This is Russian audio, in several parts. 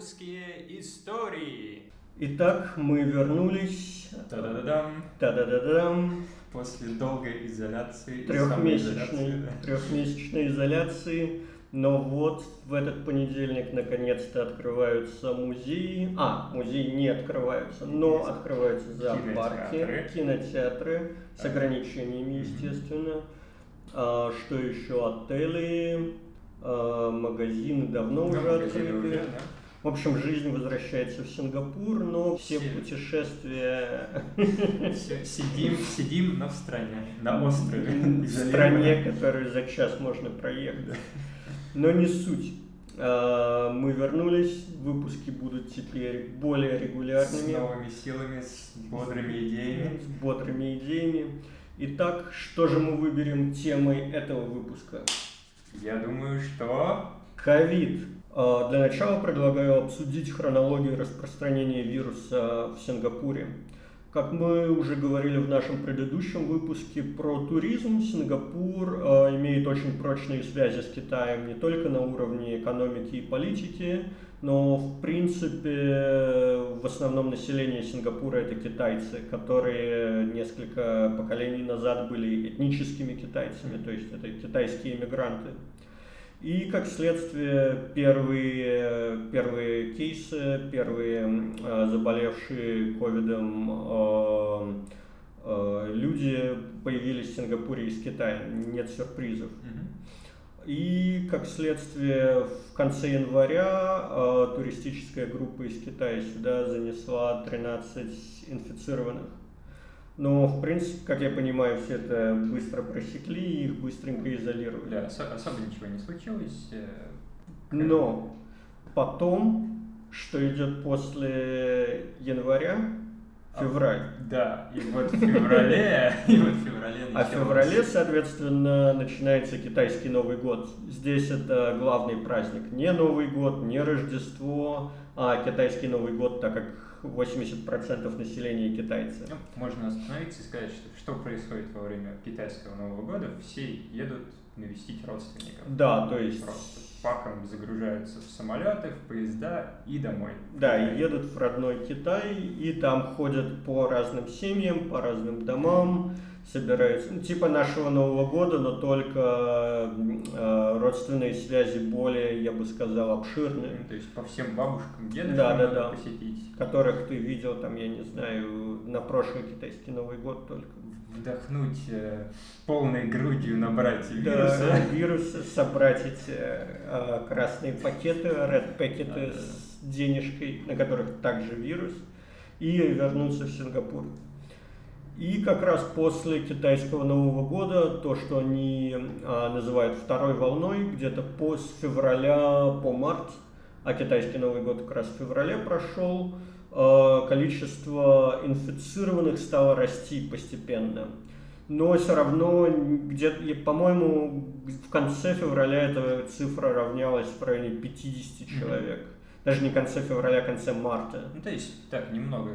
Сингапурские истории. Итак, мы вернулись. Та-да-да-дам. Та-да-да-дам. После долгой изоляции. Трехмесячной, да. трехмесячной изоляции. Но вот в этот понедельник наконец-то открываются музеи. А, музеи не открываются, но Есть. открываются зоопарки, Кинотеатры. кинотеатры с Так. ограничениями, естественно. А, что еще? Отели, а, магазины давно уже открыты. уже, да. В общем, жизнь возвращается в Сингапур, но все Все. путешествия Сидим, сидим, но в стране, на острове. в стране, которую за час можно проехать. Но не суть. А, Мы вернулись, выпуски будут теперь более С регулярными, новыми силами, с бодрыми идеями. с бодрыми идеями. Итак, что же мы выберем темой этого выпуска? Я думаю, что... Ковид. А, Для начала предлагаю обсудить хронологию распространения вируса в Сингапуре. Как мы уже говорили в нашем предыдущем выпуске про туризм, Сингапур а, имеет очень прочные связи с Китаем не только на уровне экономики и политики, но в принципе в основном население Сингапура это китайцы, которые несколько поколений назад были этническими китайцами, то есть это китайские иммигранты. И как следствие первые, первые кейсы, первые э, заболевшие ковидом э, э, люди появились в Сингапуре из Китая. Нет сюрпризов. И как следствие в конце января э, туристическая группа из Китая сюда занесла 13 инфицированных. Но, в принципе, как я понимаю, все это быстро просекли и их быстренько изолировали. Да, осо- особо ничего не случилось. э, Но потом, что идет после января, А, февраль. Да, и вот в феврале, и вот в феврале А в феврале, соответственно, начинается китайский Новый год. Здесь это главный праздник. Не Новый год, не Рождество, а китайский Новый год, так как 80% населения китайцы. Ну, можно остановиться и сказать, что что происходит во время китайского Нового года. Все едут навестить родственников. Да, то есть... Просто паком загружаются в самолеты, в поезда и домой. Да, и едут в родной Китай, и там ходят по разным семьям, по разным домам, собираются, ну, типа нашего Нового года, но только э, родственные связи более, я бы сказал, обширные, То есть по всем бабушкам, дедушкам Да, да, да. посетить. которых ты видел, там, я не знаю, на прошлый китайский Новый год только. Вдохнуть э, полной грудью, набрать Да, вируса. вирусы, собрать эти э, красные пакеты, red пакеты Да, да, с денежкой, на которых также вирус, и вернуться в Сингапур. И как раз после китайского Нового года, то, что они а, называют второй волной, где-то по, с февраля по март, а китайский Новый год как раз в феврале прошел, а, количество инфицированных стало расти постепенно. Но все равно, где-то, по-моему, в конце февраля эта цифра равнялась в районе 50 Мгм. человек. Даже не в конце февраля, а в конце марта. Ну, то есть, так, немного.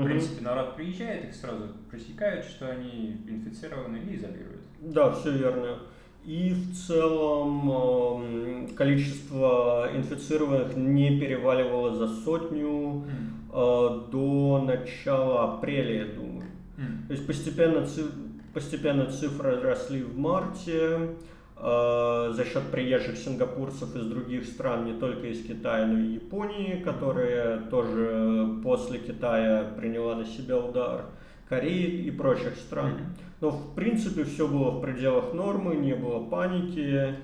В принципе, народ приезжает, их сразу пресекают, что они инфицированы и изолируют. Да, все верно. И в целом эм, количество инфицированных не переваливало за сотню э, до начала апреля, я думаю. М. То есть постепенно, постепенно цифры росли в марте за счет приезжих сингапурцев из других стран, не только из Китая, но и Японии, которая тоже после Китая приняла на себя удар, Кореи и прочих стран. Но в принципе все было в пределах нормы, не было паники,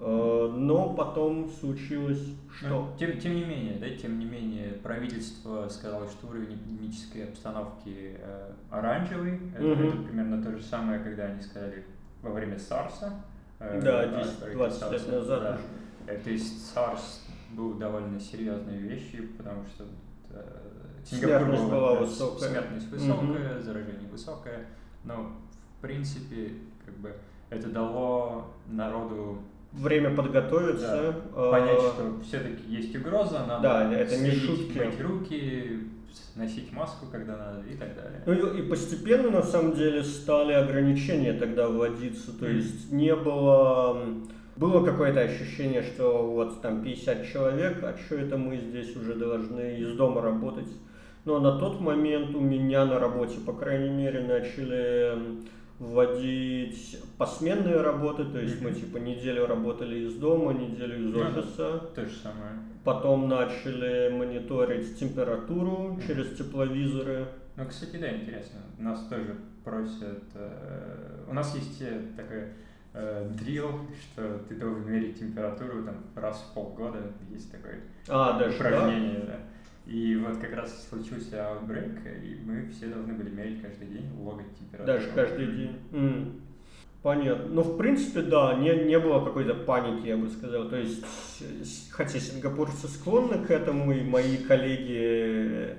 э, но потом случилось что? Тем, тем не менее, да, тем не менее, правительство сказало, что уровень эпидемической обстановки э, оранжевый. Это, Мгм. это примерно то же самое, когда они сказали во время САРСа. Э, Да, outbreak 10-20 лет назад да. Э, То есть SARS был довольно серьезной вещью, потому что э, Смертность был, была да, высокая. Смертность высокая, заражение высокое. Но, в принципе, как бы это дало народу Время подготовиться. э, понять, что все-таки есть угроза, надо Да, это не шутки. мыть руки, носить маску, когда надо и так далее. Ну и и постепенно, на самом деле, стали ограничения тогда вводиться. То Мгм. есть не было было какое-то ощущение, что вот там 50 человек, а что это мы здесь уже должны из дома работать. Но на тот момент у меня на работе, по крайней мере, начали вводить посменные работы, то есть мы типа неделю работали из дома, неделю из офиса. То же самое. Потом начали мониторить температуру через тепловизоры. Ну, кстати, да, интересно. Нас тоже просят... Э, у нас есть э, такой э, дрил, что ты должен мерить температуру там раз в полгода. Есть такое а, даже, упражнение, да? да. И вот как раз случился outbreak, и мы все должны были мерить каждый день, логать температуру. Даже каждый день. Mm. Понятно. Ну, в принципе, да, не, не было какой-то паники, я бы сказал. То есть, хотя сингапурцы склонны к этому, и мои коллеги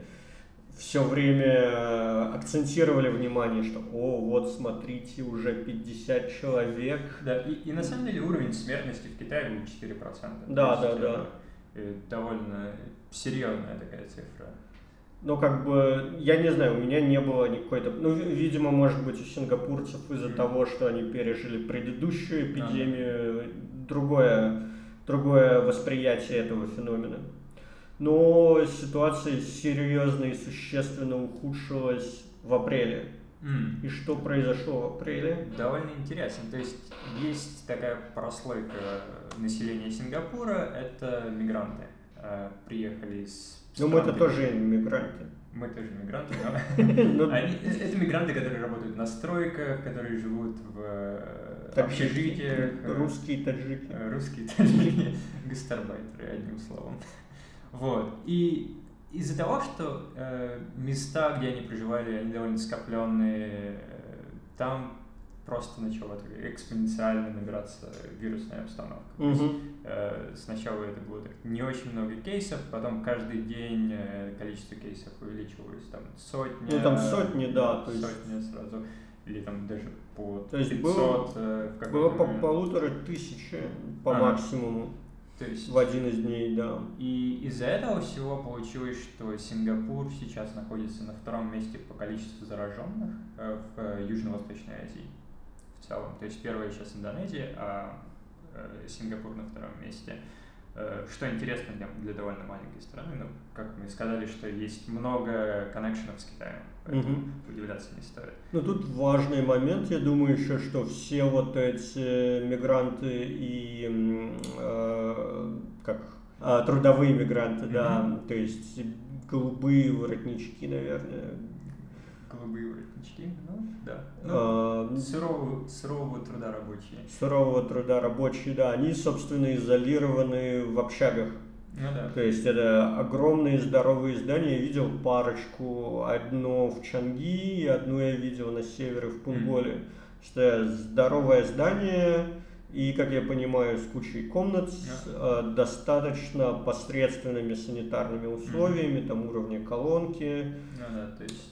все время акцентировали внимание, что «О, вот смотрите, уже 50 человек». Да, и, и на самом деле уровень смертности в Китае был 4%. Да, да, да. Э, довольно серьезная такая цифра. Ну, как бы, я не знаю, у меня не было никакой-то... Ну, видимо, может быть, у сингапурцев из-за mm. того, что они пережили предыдущую эпидемию, ага. другое, другое восприятие этого феномена. Но ситуация серьезно и существенно ухудшилась в апреле. Mm. И что произошло в апреле? Довольно интересно. То есть есть такая прослойка населения Сингапура, это мигранты. Приехали из... Ну мы это тоже мигранты. Мы тоже мигранты, но ну, э, это мигранты, которые работают на стройках, которые живут в э, общежитиях. Русские таджики. Русские таджики, гастарбайтеры, одним словом. Вот. И из-за того, что э, места, где они проживали, они довольно скопленные, э, там просто начала экспоненциально набираться вирусная обстановка. Угу. Есть, э, сначала это было так, не очень много кейсов, потом каждый день э, количество кейсов увеличивалось, там сотни. Ну там сотни, да. То есть... Сотни сразу. Или там даже по то есть 500 было, э, в Было по полутора тысячи по а. максимуму. То есть, в один из дней, да. И из-за этого всего получилось, что Сингапур сейчас находится на втором месте по количеству зараженных в Южно-Восточной Азии целом. То есть первая сейчас Индонезия, а э, Сингапур на втором месте. Э, что интересно для, для довольно маленькой страны, ну, как мы сказали, что есть много коннекшенов с Китаем, поэтому угу. удивляться не стоит. Ну, тут важный момент, я думаю еще, что все вот эти мигранты и э, как э, трудовые мигранты, угу. да, то есть голубые воротнички, наверное, голубые воротнички, ну да. Ну, а, сурового, сурового труда рабочие. Сурового труда рабочие, да. Они, собственно, изолированы в общагах. Ну да. То есть это огромные здоровые здания. Я видел парочку. Одно в Чанги, одно я видел на севере в Пунголе. Mm. Что здоровое здание, и, как я понимаю, с кучей комнат, с э, достаточно посредственными санитарными условиями, mm-hmm. там уровня колонки. Ну да, то есть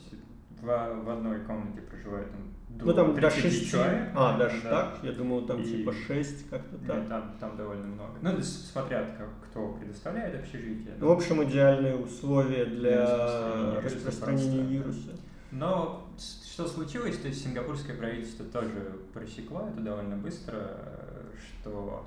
в, в одной комнате проживает там до Ну там до 6 человек. А, даже да. так? Я думал, там и... типа 6 как-то так. Нет, там, там довольно много. Ну, смотря как, кто предоставляет общежитие. Ну, в общем, идеальные условия для распространения, распространения вируса. Но что случилось, то есть сингапурское правительство тоже просекло это довольно быстро, что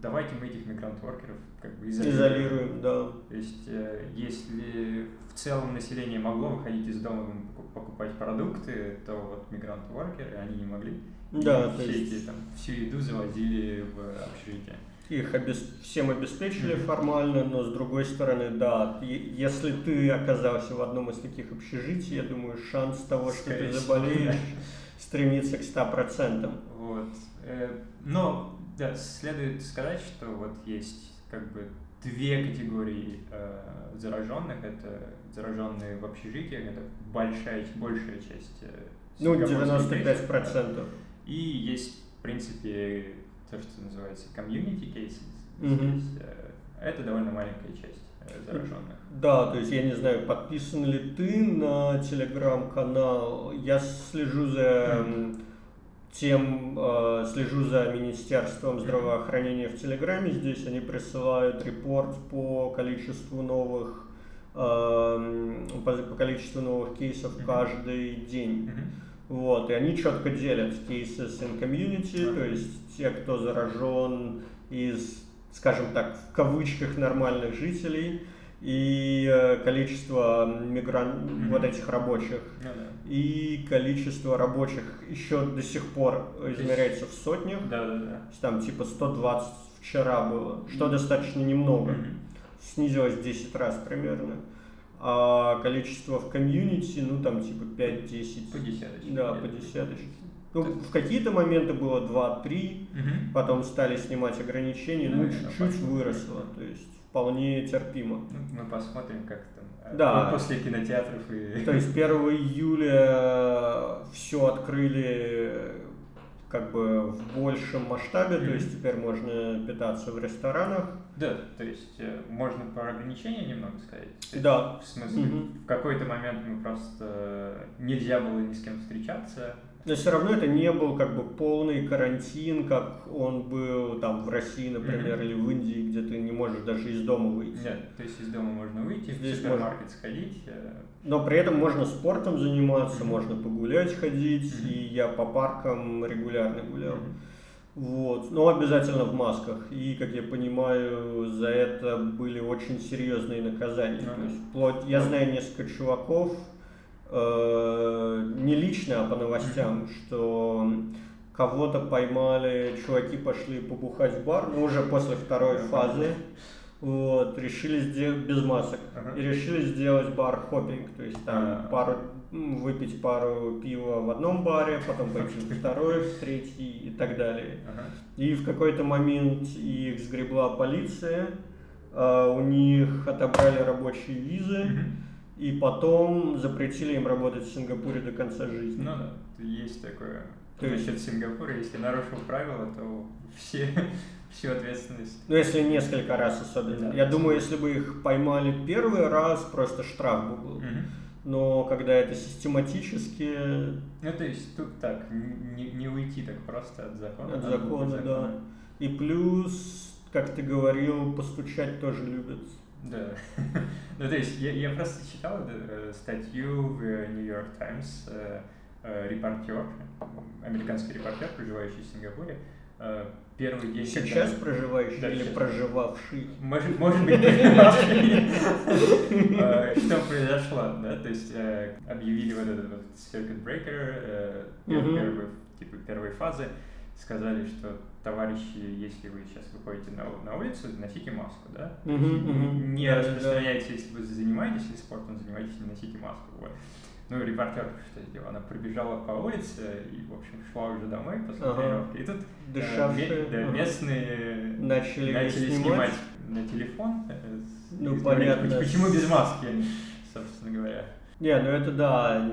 давайте мы этих мигрант-воркеров как бы изолируем. Изолируем, да. То есть, э, если в целом население могло выходить из дома покупать продукты, то вот мигрант-воркеры, они не могли. Да, и все есть... эти, там, всю еду завозили в общежитие. Их обес... всем обеспечили mm-hmm. формально, но с другой стороны, да, если ты оказался в одном из таких общежитий, я думаю, шанс того, что Скорее ты заболеешь, стремится к 100%. Вот. Э, но да, следует сказать, что вот есть как бы две категории э, зараженных. Это зараженные в общежитиях, это большая, большая часть э, Ну, 95%. процентов. И есть, в принципе, то, что называется community cases. Mm-hmm. Здесь, э, это довольно маленькая часть э, зараженных. Да, то есть я не знаю, подписан ли ты на телеграм-канал. Я слежу за mm-hmm тем э, слежу за Министерством здравоохранения в Телеграме. Здесь они присылают репорт по количеству новых э, по, по количеству новых кейсов каждый день. Вот, и они четко делят cases in community, Ага. то есть те, кто заражен из, скажем так, в кавычках нормальных жителей, и э, количество мигран... Мгм. вот этих рабочих. Да. И количество рабочих еще до сих пор измеряется в сотнях. Есть Там типа 120 вчера было, что достаточно немного. Мгм. Снизилось в 10 раз примерно. А количество в комьюнити, ну там типа 5-10. По десяточке. Да, по десяточке. Ну, в какие-то моменты было 2-3, Мгм. потом стали снимать ограничения, Ну, ну, чуть-чуть выросло, то есть вполне терпимо. Ну, мы посмотрим, как там э, Да. ну, после кинотеатров и... То есть 1 июля все открыли как бы в большем масштабе, то Мгм. есть теперь можно питаться в ресторанах. Да, то есть э, можно про ограничения немного сказать? То есть, Да. В смысле, Мгм. в какой-то момент мы просто э, нельзя было ни с кем встречаться. Но все равно это не был как бы полный карантин, как он был там в России, например, Мгм. или в Индии, где ты не можешь даже из дома выйти. Нет, то есть из дома можно выйти, Здесь в супермаркет сходить. э, Но при этом можно спортом заниматься, Мгм. можно погулять ходить, Мгм. и я по паркам регулярно гулял. мгм. Вот, но обязательно в масках. И, как я понимаю, за это были очень серьезные наказания. Ну То есть, вплоть, я знаю несколько чуваков, э, не лично, а по новостям, что кого-то поймали, чуваки пошли побухать в бар, ну уже после второй фазы, вот, решили сделать без масок. Ага. И решили сделать бар-хоппинг, то есть там А. пару, выпить пару пива в одном баре, потом пойти в второй, в третий и так далее. Ага. И в какой-то момент их сгребла полиция, а, у них отобрали рабочие визы, Мгм. И потом запретили им работать в Сингапуре до конца жизни. Ну да, есть такое. То есть- Насчет Сингапура, если нарушил правила, то все, всю ответственность. Ну, если несколько раз особенно. Да. Я думаю, если бы их поймали первый раз, просто штраф бы был. Мгм. Но когда это систематически, Ну, то есть тут так, не, не уйти так просто от закона. От быть закона, да. И плюс, как ты говорил, постучать тоже любят. Да. ну, то есть я, я просто читал э, статью в New York Times, э, э, репортер, американский репортер, проживающий в Сингапуре, э, первый день... когда- Сейчас проживающий Да, или сейчас. проживавший? Может, может быть, проживавший. Э, Что произошло, да? То есть э, объявили вот этот вот circuit breaker пер- Мгм. первый, типа первой фазы, сказали, что товарищи, если вы сейчас выходите на, на улицу, носите маску, да? Мгм. Не Да, да. распространяйте, если вы занимаетесь или спортом занимаетесь, не носите маску. Вот. Ну, репортер что сделал? Она пробежала по улице и, в общем, шла уже домой после Ага. тренировки. И тут э, Дышавшие, ме- да, ага. местные Начали начали снимать. снимать на телефон. э, Ну, и говорить, понятно. Почему без маски, собственно говоря. Не, ну это да,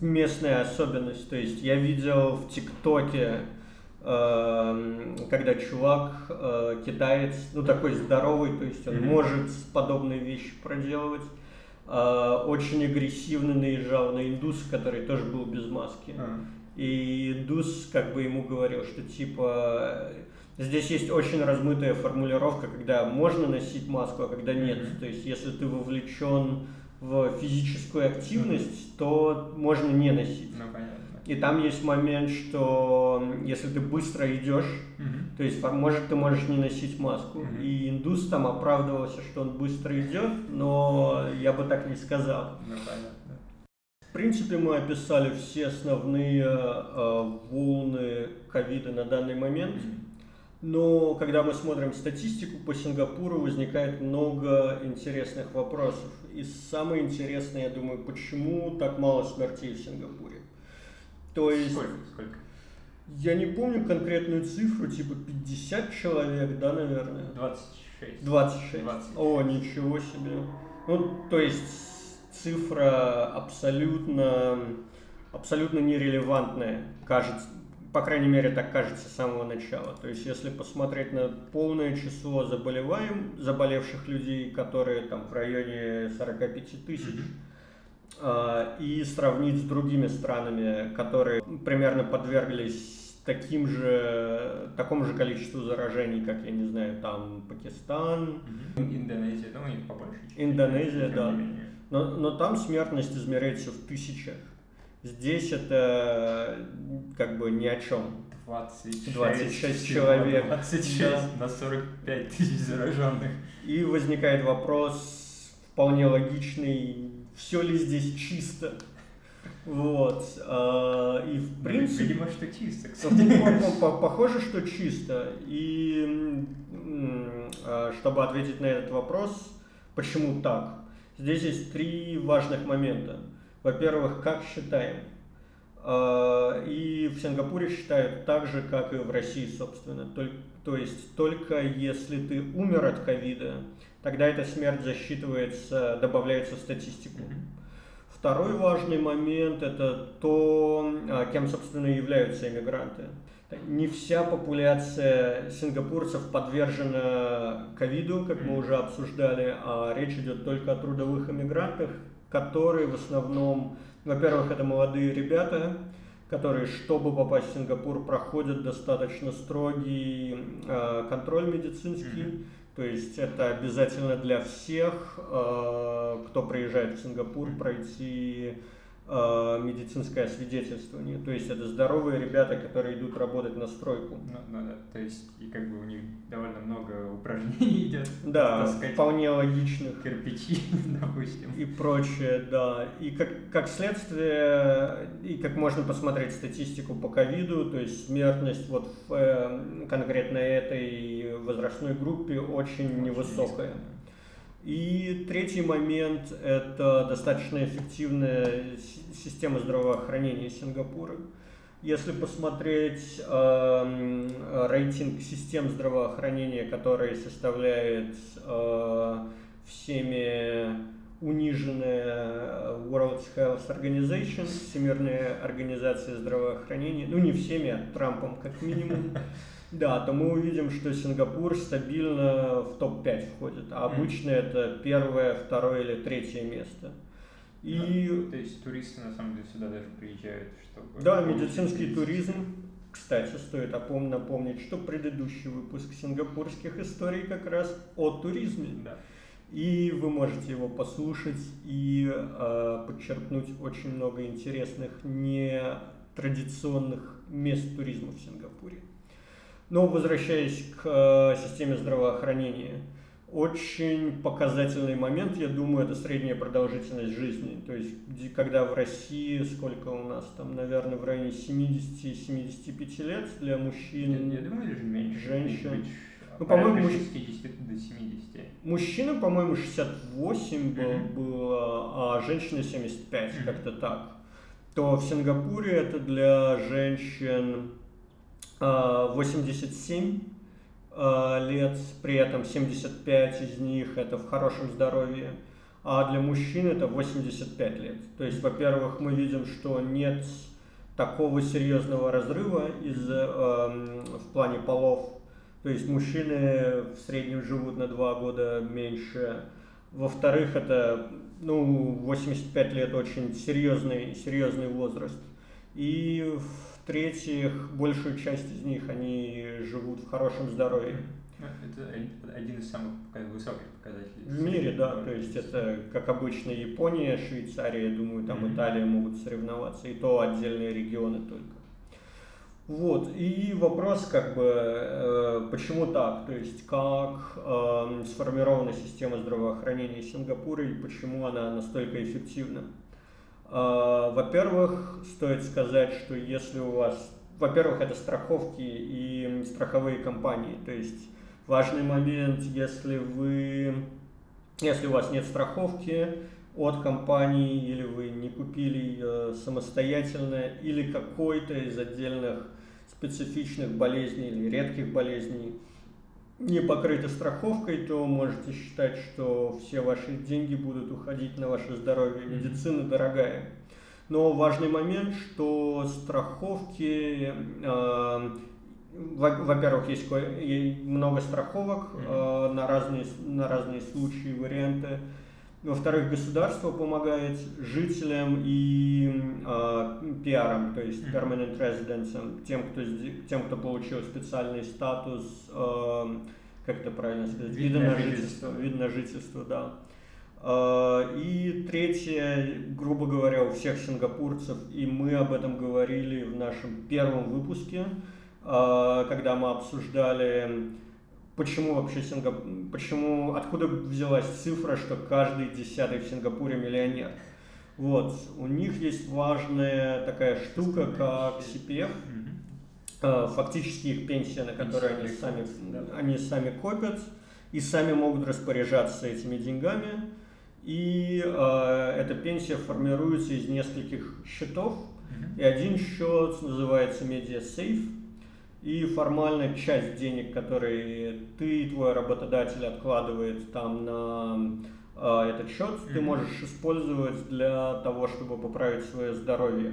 местная особенность. То есть я видел в ТикТоке, когда чувак, э, китаец, ну такой здоровый, то есть он Мгм. может подобные вещи проделывать, э, очень агрессивно наезжал на индуса, который тоже был без маски. А, И индус как бы ему говорил, что типа здесь есть очень размытая формулировка, когда можно носить маску, а когда нет. Мгм. То есть если ты вовлечен в физическую активность, то можно не носить. Ну, понятно. И там есть момент, что если ты быстро идешь, Мгм. то есть, может, ты можешь не носить маску. Мгм. И индус там оправдывался, что он быстро идет, но я бы так не сказал. Ну, понятно. В принципе, мы описали все основные э, волны ковида на данный момент. Но когда мы смотрим статистику по Сингапуру, возникает много интересных вопросов. И самое интересное, я думаю, почему так мало смертей в Сингапуре. То есть, Сколько? Сколько? я не помню конкретную цифру, типа 50 человек, да, наверное? 26. 26. 26. О, ничего себе. Ну, то есть цифра абсолютно, абсолютно нерелевантная, кажется, по крайней мере, так кажется с самого начала. То есть, если посмотреть на полное число заболеваем, заболевших людей, которые там в районе 45 тысяч, Мгм. А, и сравнить с другими странами, которые примерно подверглись таким же, такому же количеству заражений, как, я не знаю, там Пакистан. Индонезия, ну, них побольше. Индонезия, да. но, но там смертность измеряется в тысячах. Здесь это как бы ни о чем. 26, 26 человек. 26 Да. на 45 тысяч зараженных. И возникает вопрос вполне логичный, все ли здесь чисто? Вот. а, И в принципе... Видимо, что чисто, Ну, кстати. по- Похоже, что чисто. И а, чтобы ответить на этот вопрос, почему так? Здесь есть три важных момента. Во-первых, как считаем? А, И в Сингапуре считают так же, как и в России, собственно. Толь- То есть только если ты умер от ковида, тогда эта смерть засчитывается, добавляется в статистику. Второй важный момент – это то, а, кем, собственно, являются иммигранты. Не вся популяция сингапурцев подвержена ковиду, как мы уже обсуждали, а речь идет только о трудовых иммигрантах, которые в основном, во-первых, это молодые ребята, которые, чтобы попасть в Сингапур, проходят достаточно строгий а, контроль медицинский. Мгм. То есть это обязательно для всех, э, кто приезжает в Сингапур, пройти э, медицинское освидетельствование. То есть это здоровые ребята, которые идут работать на стройку. Ну, ну да, то есть, и как бы у них довольно много упражнений идет. Да, Таскать вполне логичных кирпичи, допустим. и прочее, да. И как, как следствие, и как можно посмотреть статистику по ковиду, то есть смертность вот в э, конкретно этой возрастной группе очень невысокая. низко, И третий момент – это достаточно эффективная система здравоохранения Сингапура. Если посмотреть эм, рейтинг систем здравоохранения, который составляет э, всеми униженная World Health Organization, Всемирная организация здравоохранения, ну не всеми, а Трампом как минимум, да, то мы увидим, что Сингапур стабильно в топ-5 входит, а Мгм. обычно это первое, второе или третье место. И Ну, То есть туристы на самом деле сюда даже приезжают, чтобы... да, медицинский туризм. Кстати, стоит напомнить, что предыдущий выпуск сингапурских историй как раз о туризме. Да. И вы можете его послушать и э, подчеркнуть очень много интересных нетрадиционных мест туризма в Сингапуре. Но возвращаясь к э, системе здравоохранения, очень показательный момент, я думаю, это средняя продолжительность жизни. То есть, когда в России, сколько у нас там, наверное, в районе 70-75 лет для Я, мужчин, я думаю, даже меньше. женщин. Быть, Ну, по-моему, муж- 60 до 70. Мужчина, по-моему, 68 был, Мгм. было, а женщины 75, Мгм. как-то так. То в Сингапуре это для женщин 87 а, лет, при этом 75 из них это в хорошем здоровье, а для мужчин это 85 лет. То есть, во-первых, мы видим, что нет такого серьезного разрыва из, эм, в плане полов. То есть мужчины в среднем живут на два года меньше. Во-вторых, это ну, 85 лет очень серьезный, серьезный возраст. И в-третьих, большую часть из них они живут в хорошем здоровье. Ну, Это один- один из самых высоких показателей. В мире, да, то есть это, как обычно, Япония, Швейцария, я думаю, там Мгм. Италия могут соревноваться, и то отдельные регионы только. Вот, и вопрос, как бы, э, почему так, то есть как эм, сформирована система здравоохранения Сингапура и почему она настолько эффективна. Э, во-первых, стоит сказать, что если у вас, во-первых, это страховки и страховые компании, то есть важный момент, если вы, если у вас нет страховки от компании или вы не купили ее самостоятельно или какой-то из отдельных специфичных болезней или редких болезней не покрыты страховкой, то можете считать, что все ваши деньги будут уходить на ваше здоровье. Медицина дорогая. Но важный момент, что страховки, э, во- во-первых, есть много страховок э, на разные, на разные случаи, варианты. Во-вторых, государство помогает жителям и э, пиарам, то есть permanent residents, тем, кто, тем, кто получил специальный статус, э, как это правильно сказать, Вид на жительство. вид на жительство, да. А, и третье, грубо говоря, у всех сингапурцев, и мы об этом говорили в нашем первом выпуске, когда мы обсуждали, почему вообще Сингапур, почему, откуда взялась цифра, что каждый десятый в Сингапуре миллионер. Вот, у них есть важная такая штука, как CPF, а, фактически их пенсия, на которую они сами, они сами копят и сами могут распоряжаться этими деньгами. И э, эта пенсия формируется из нескольких счетов. И один счет называется MediaSafe. И формально часть денег, которые ты и твой работодатель откладывает там на э, этот счет, mm-hmm. ты можешь использовать для того, чтобы поправить свое здоровье.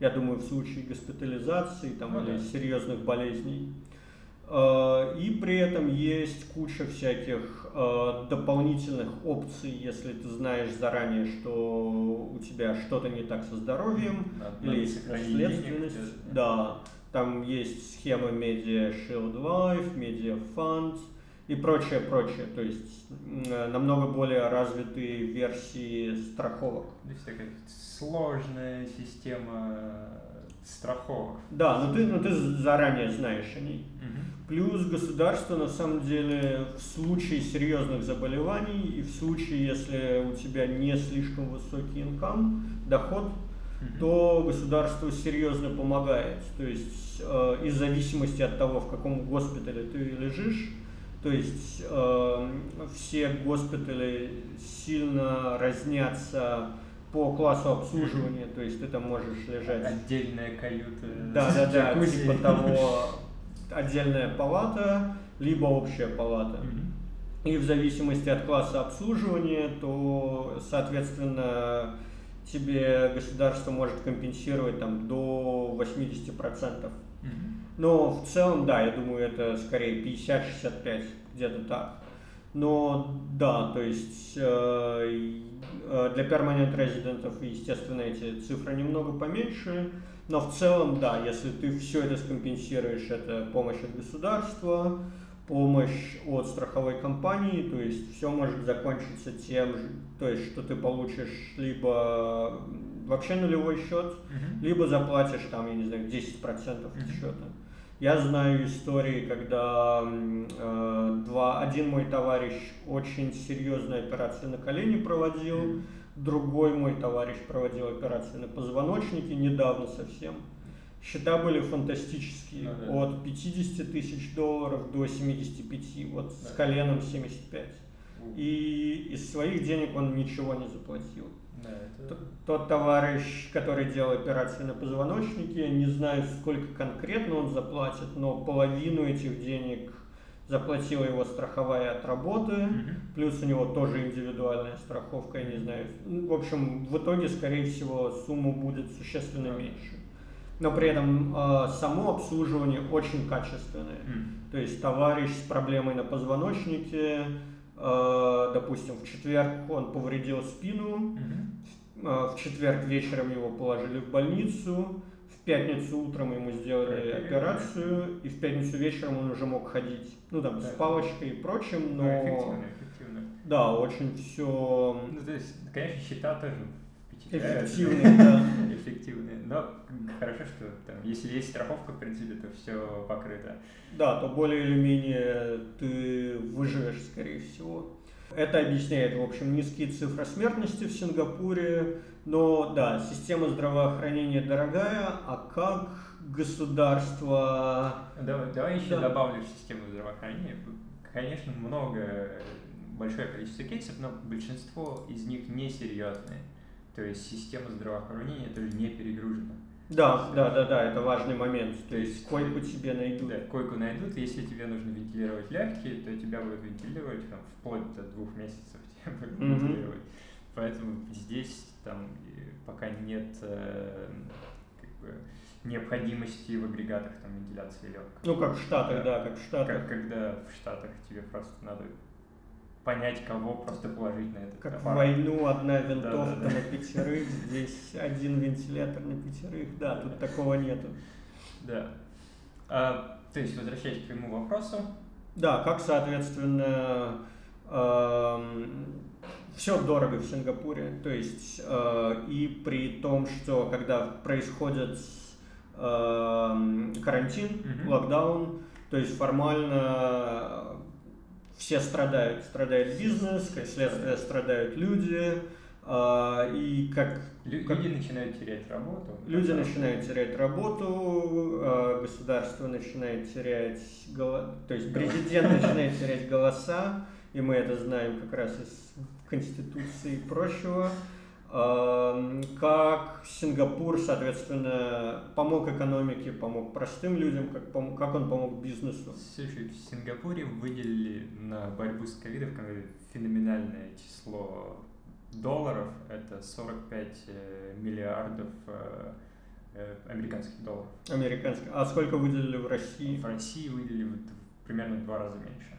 Я думаю, в случае госпитализации там, ну, или серьезных болезней. Э, и при этом есть куча всяких э, дополнительных опций, если ты знаешь заранее, что у тебя что-то не так со здоровьем, Надо или есть наследственность. Да, там есть схемы Media Shield Life, Media Fund и прочее, прочее. То есть э, намного более развитые версии страховок. То есть такая сложная система страховок. Да, но ты, но ты заранее знаешь о ней. Угу. Плюс государство на самом деле в случае серьезных заболеваний и в случае, если у тебя не слишком высокий инкам, доход, то государство серьезно помогает. То есть э, из зависимости от того, в каком госпитале ты лежишь, то есть э, все госпитали сильно разнятся по классу обслуживания, то есть ты там можешь лежать. Отдельная каюта. Да, да, да, типа того отдельная палата, либо общая палата. И в зависимости от класса обслуживания, то, соответственно, тебе государство может компенсировать там до 80%. Mm-hmm. Но в целом, да, я думаю, это скорее 50-65, где-то так. Но да, то есть э, э, для permanent резидентов, естественно, эти цифры немного поменьше. Но в целом, да, если ты все это скомпенсируешь, это помощь от государства, помощь от страховой компании, то есть все может закончиться тем, то есть, что ты получишь либо вообще нулевой счет, uh-huh. либо заплатишь там, я не знаю, 10% uh-huh. счета. Я знаю истории, когда э, два, один мой товарищ очень серьезную операцию на колени проводил, uh-huh Другой мой товарищ проводил операцию на позвоночнике недавно совсем. Счета были фантастические. Ну, да. От 50 тысяч долларов до 75. Вот да. с коленом 75. И из своих денег он ничего не заплатил. Да, это... тот, тот товарищ, который делал операцию на позвоночнике, не знаю, сколько конкретно он заплатит, но половину этих денег заплатила его страховая от работы, mm-hmm. плюс у него тоже индивидуальная страховка, я не знаю. В общем, в итоге, скорее всего, сумма будет существенно mm-hmm. меньше. Но при этом э, само обслуживание очень качественное. Mm-hmm. То есть товарищ с проблемой на позвоночнике, э, допустим, в четверг он повредил спину, mm-hmm. э, в четверг вечером его положили в больницу, пятницу утром ему сделали операцию, и в пятницу вечером он уже мог ходить. Ну, там, да. с палочкой и прочим, но... Эффективно, эффективно. Да, очень все... Ну, то есть, конечно, счета тоже Эффективные, да. Эффективные. Но хорошо, что там, если есть страховка, в принципе, то все покрыто. Да, то более или менее ты выживешь, скорее всего. Это объясняет, в общем, низкие цифры смертности в Сингапуре. Но да, система здравоохранения дорогая, а как государство... Давай, давай еще да. добавлю в систему здравоохранения. Конечно, много, большое количество кейсов, но большинство из них несерьезные. То есть система здравоохранения тоже не перегружена. Да, да, да, да, это важный момент. То есть койку тебе найдут. Да, койку найдут. Если тебе нужно вентилировать легкие, то тебя будут вентилировать там, вплоть до двух месяцев тебя будут mm-hmm. вентилировать. Поэтому здесь там пока нет э, как бы, необходимости в агрегатах там, вентиляции легких. Ну, как в Штатах, да, да как в Штатах. Как, когда в Штатах тебе просто надо понять, кого просто положить на этот Как аппарат. войну одна винтовка да, да, да. на пятерых, здесь один вентилятор на пятерых, да, тут такого нету. Да. А, то есть, возвращаясь к твоему вопросу. Да, как, соответственно, э, все дорого в Сингапуре. То есть э, и при том, что когда происходит э, карантин, локдаун, то есть формально все страдают. Страдает бизнес, как следствие страдают люди. э, и как Лю- Как- Люди начинают терять работу. Люди Да. начинают терять работу, э, государство начинает терять, голо- то есть президент начинает терять голоса, и мы это знаем как раз из Конституции и прочего. Эм, Как Сингапур, соответственно, помог экономике, помог простым людям, как, пом- как он помог бизнесу. Слушай, в Сингапуре выделили на борьбу с ковидом феноменальное число долларов. Это 45 э, миллиардов э, э, американских долларов. Американский. А сколько выделили в России? В России выделили примерно в два раза меньше.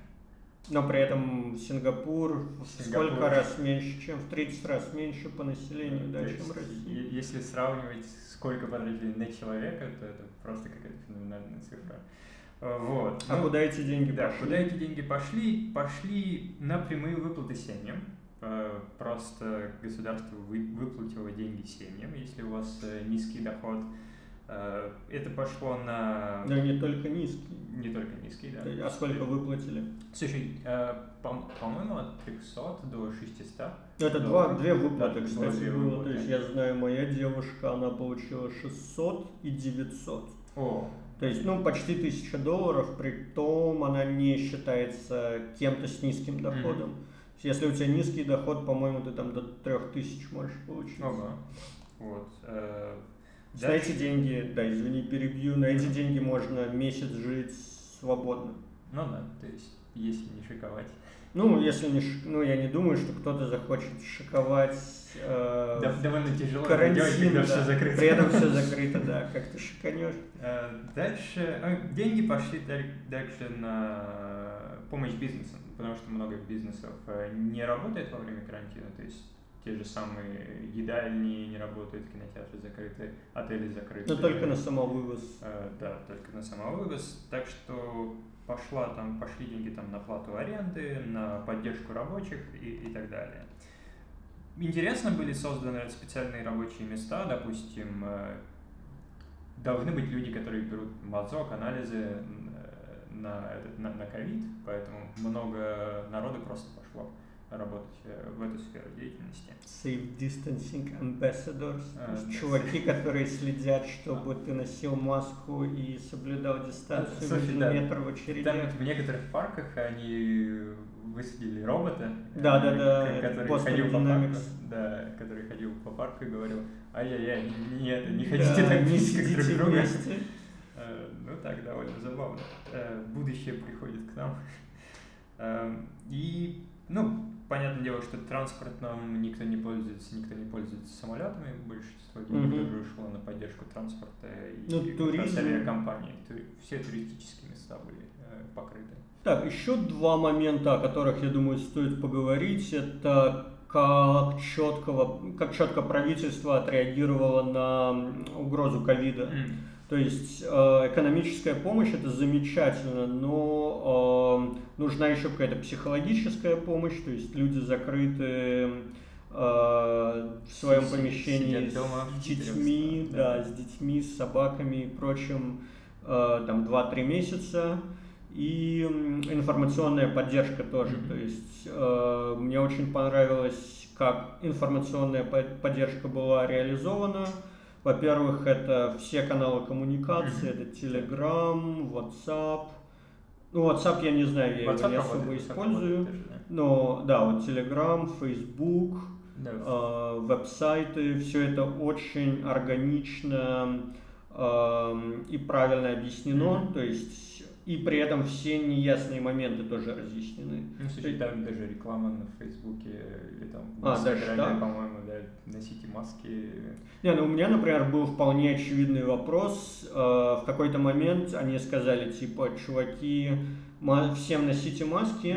Но при этом Сингапур, Сингапур. сколько раз меньше, чем в 30 раз меньше по населению, да, чем Россия. Если сравнивать, сколько потратили на человека, то это просто какая-то феноменальная цифра. Э, Вот. А Ну, куда эти деньги Да, пошли? куда эти деньги пошли? Пошли на прямые выплаты семьям. Э, Просто государство вы- выплатило деньги семьям, если у вас э, низкий доход. Э, Это пошло на Да не только низкий. не только низкий, да. А сколько выплатили? Слушай, э, по- по-моему, от 300 до 600. Ну, Это два, две выплаты, Да, кстати, две было. выплаты. То есть я знаю, моя девушка, она получила 600 и 900. О, То есть, ну, почти 1000 долларов, при том она не считается кем-то с низким доходом. Есть, Если у тебя низкий доход, по-моему, ты там до 3000 можешь получить. ого. Вот. Э, На эти деньги, да, извини, перебью, на эти деньги можно месяц жить свободно. Ну да, то есть, если не шиковать. Ну, если не, ну, я не думаю, что кто-то захочет шиковать э, Да- довольно тяжело карантин, делать, когда да. все закрыто. При этом все закрыто, да, как ты шиканешь. Э, Дальше э, деньги пошли даль- дальше на помощь бизнесу, потому что много бизнесов э, не работает во время карантина, то есть те же самые едальни не работают, кинотеатры закрыты, отели закрыты. Но только на самовывоз. Э, Да, только на самовывоз. Так что пошла там, пошли деньги там на плату аренды, на поддержку рабочих и, и так далее. Интересно были созданы специальные рабочие места, допустим, э, должны быть люди, которые берут мазок, анализы э, на этот на, на ковид, поэтому много народу просто пошло работать э, в эту сферу деятельности. Safe Distancing Ambassadors. А, То есть да. чуваки, которые следят, чтобы ты носил маску и соблюдал дистанцию Слушай, между да. метр в Там очередях. в некоторых парках они высадили робота, Да, да, э, да, к- это который Boston ходил по парку, да, который ходил по парку и говорил, ай-яй-яй, не, не не Да, так не близко друг сидите к другу. вместе. Э, Ну так, довольно забавно. Будущее приходит к нам. Эм, И, ну, понятное дело, что транспортом никто не пользуется, никто не пользуется самолетами, большинство денег Мгм. тоже ушло на поддержку транспорта и Ну, туризм- авиакомпании. Все туристические места были э, покрыты. Так, еще два момента, о которых, я думаю, стоит поговорить. Это как четко, как четко правительство отреагировало на угрозу ковида. М. То есть э, экономическая помощь это замечательно, но э, нужна еще какая-то психологическая помощь, то есть люди закрыты э, в своем помещении дома, с детьми, да. да, с детьми, с собаками и прочим, там 2-3 месяца. И информационная поддержка тоже. Мгм. То есть э, мне очень понравилось, как информационная по- поддержка была реализована. Во-первых, это все каналы коммуникации, это Telegram, WhatsApp. Ну, WhatsApp я не знаю, я его WhatsApp не особо использую. работает тоже, да. Но да, вот Telegram, Facebook, Да. э, веб-сайты, все это очень органично эм, и правильно объяснено, Мгм. то есть и при этом все неясные моменты тоже разъяснены. Ну, слушай, там даже реклама на Фейсбуке или там в А, даже так? по-моему, да, носите маски. Не, ну у меня, например, был вполне очевидный вопрос. Э, в какой-то момент они сказали, типа, чуваки, всем носите маски,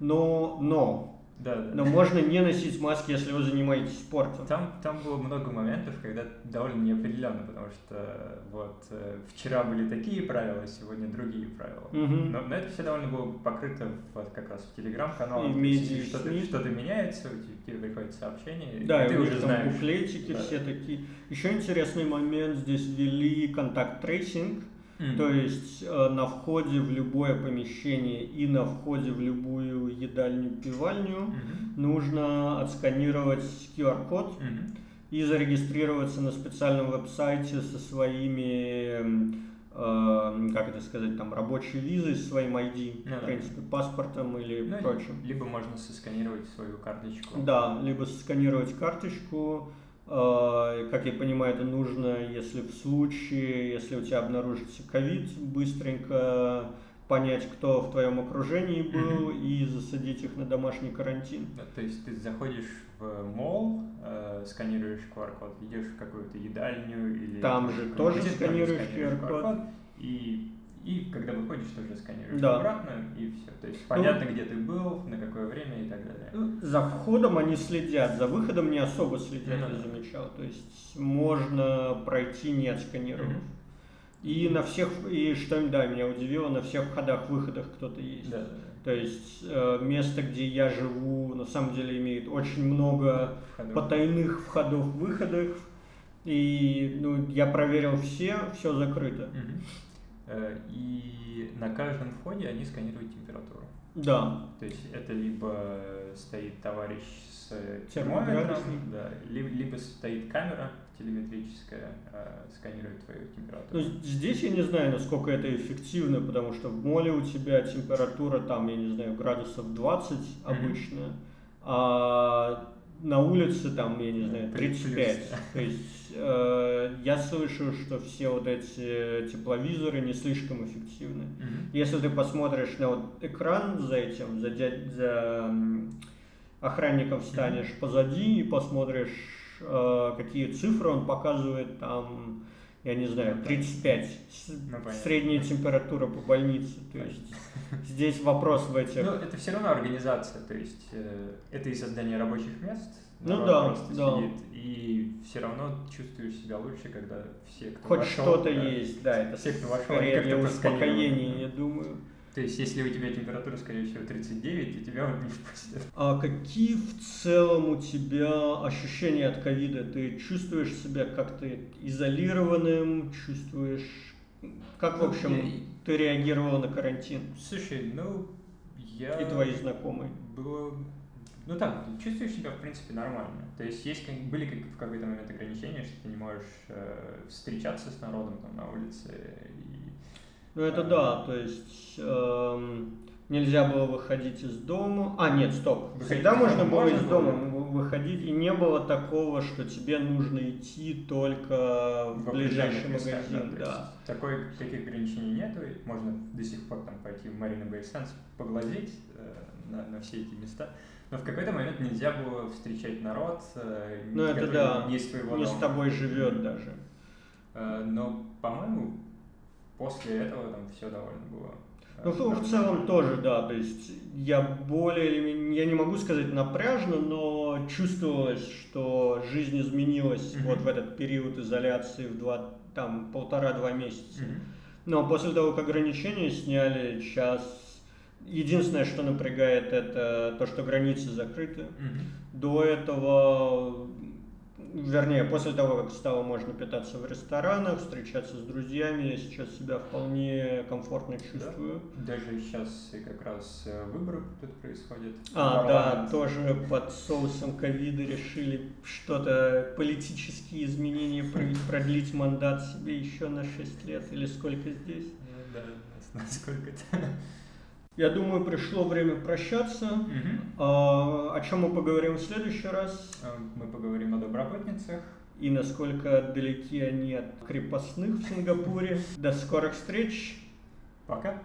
но, но Да, да. Но можно не носить маски, если вы занимаетесь спортом. Там, там было много моментов, когда довольно неопределенно, потому что вот э, вчера были такие правила, сегодня другие правила. Мгм. Но, но это все довольно было покрыто вот как раз в телеграм-канале. И что-то, что-то меняется, у тебя- тебе приходит сообщение, Да, и и ты у уже знаешь. буклетики Да. все такие. Еще интересный момент, здесь ввели contact tracing, М. то есть э, на входе в любое помещение и на входе в любую едальню-пивальню Мгм. нужно отсканировать QR -код Мгм. и зарегистрироваться на специальном веб-сайте со своими, э, как это сказать, там, рабочей визой, своим ID, Ну в да. принципе, паспортом или Ну, прочим. Либо можно сосканировать свою карточку. Да, либо сканировать карточку. Э, Как я понимаю, это нужно, если в случае, если у тебя обнаружится ковид, быстренько понять, кто в твоем окружении был, и засадить их на домашний карантин. Да, то есть ты заходишь в мол, э, сканируешь QR-код, идешь в какую-то едальню или... Там же тоже сканируешь сканируешь QR-код. и, и когда выходишь, тоже сканируешь Да. обратно, и все. То есть понятно, где ты был, на какое время и так далее. Ну, За входом они следят, за выходом не особо следят, Ну я да. замечал. То есть можно пройти не отсканировав. Мгм. И на всех, и что да, меня удивило, на всех входах-выходах кто-то есть. Да, да, То есть э, место, где я живу, на самом деле имеет очень много да. Входов. потайных входов-выходов. И ну, я проверил все, все закрыто. Мгм. Э, И на каждом входе они сканируют температуру. Да, То есть это либо стоит товарищ с термометром, да, либо, либо стоит камера телеметрическая, э, сканирует твою Ну, температуру. здесь я не знаю, насколько это эффективно, потому что в моле у тебя температура там, я не знаю, градусов 20 обычно, а на улице там, я не знаю, Плюс, 35. да. То есть э, я слышу, что все вот эти тепловизоры не слишком эффективны. Мгм. Если ты посмотришь на вот экран за этим, за, за охранником встанешь позади и посмотришь, э, какие цифры он показывает, там, я не знаю, 35. С- Ну, понятно. Средняя температура по больнице. То есть здесь вопрос в этих... Ну, это все равно организация, то есть э, это и создание рабочих мест. Ну да, просто да. сидит, и все равно чувствуешь себя лучше, когда все, кто Хоть вошел, что-то да, есть, да, это Все, кто вошел, скорее для успокоения, я думаю. То есть, если у тебя температура, скорее всего, 39, и тебя вот не впустят. А какие в целом у тебя ощущения от ковида? Ты чувствуешь себя как-то изолированным, чувствуешь... Как, в Ну, общем, ты реагировал на карантин Слушай, ну, я... и твои знакомые? Было... Ну так, чувствуешь себя, в принципе, нормально. То есть, есть были как, в какой-то момент ограничения, что ты не можешь э, встречаться с народом там на улице. И... Ну это А. да, то есть эм, нельзя было выходить из дома. А, нет, стоп. Выходить Всегда можно было можно из было. дома вы- выходить, и не было такого, что тебе нужно идти только в, ближайший определенных местах, магазин. то Да. есть Такой, таких ограничений нету. Можно до сих пор там пойти в Марина Бэй Сэнс, поглазеть э, на, на все эти места. Но в какой-то момент нельзя было встречать народ, э, Ну, это да. не из твоего Не с дома. тобой живет даже. Э, Но, по-моему, после этого там все довольно было. Ну, в, целом тоже, да. То есть я более или менее, я не могу сказать напряжно, но чувствовалось, что жизнь изменилась Мгм. вот в этот период изоляции в два, там, полтора-два месяца. Мгм. Но после того, как ограничения сняли, сейчас единственное, что напрягает, это то, что границы закрыты. Мгм. До этого, вернее, после того, как стало можно питаться в ресторанах, встречаться с друзьями, я сейчас себя вполне комфортно чувствую. Даже сейчас и как раз э, выборы тут происходят. А, да, тоже под соусом ковида решили что-то, политические изменения продлить мандат себе еще на 6 лет или сколько здесь. Ну Да, нас- насколько это. Я думаю, пришло время прощаться. Мгм. А, о чем мы поговорим в следующий раз? Э, Мы поговорим о добровольницах. И насколько далеки они от крепостных в Сингапуре. До скорых встреч! Пока.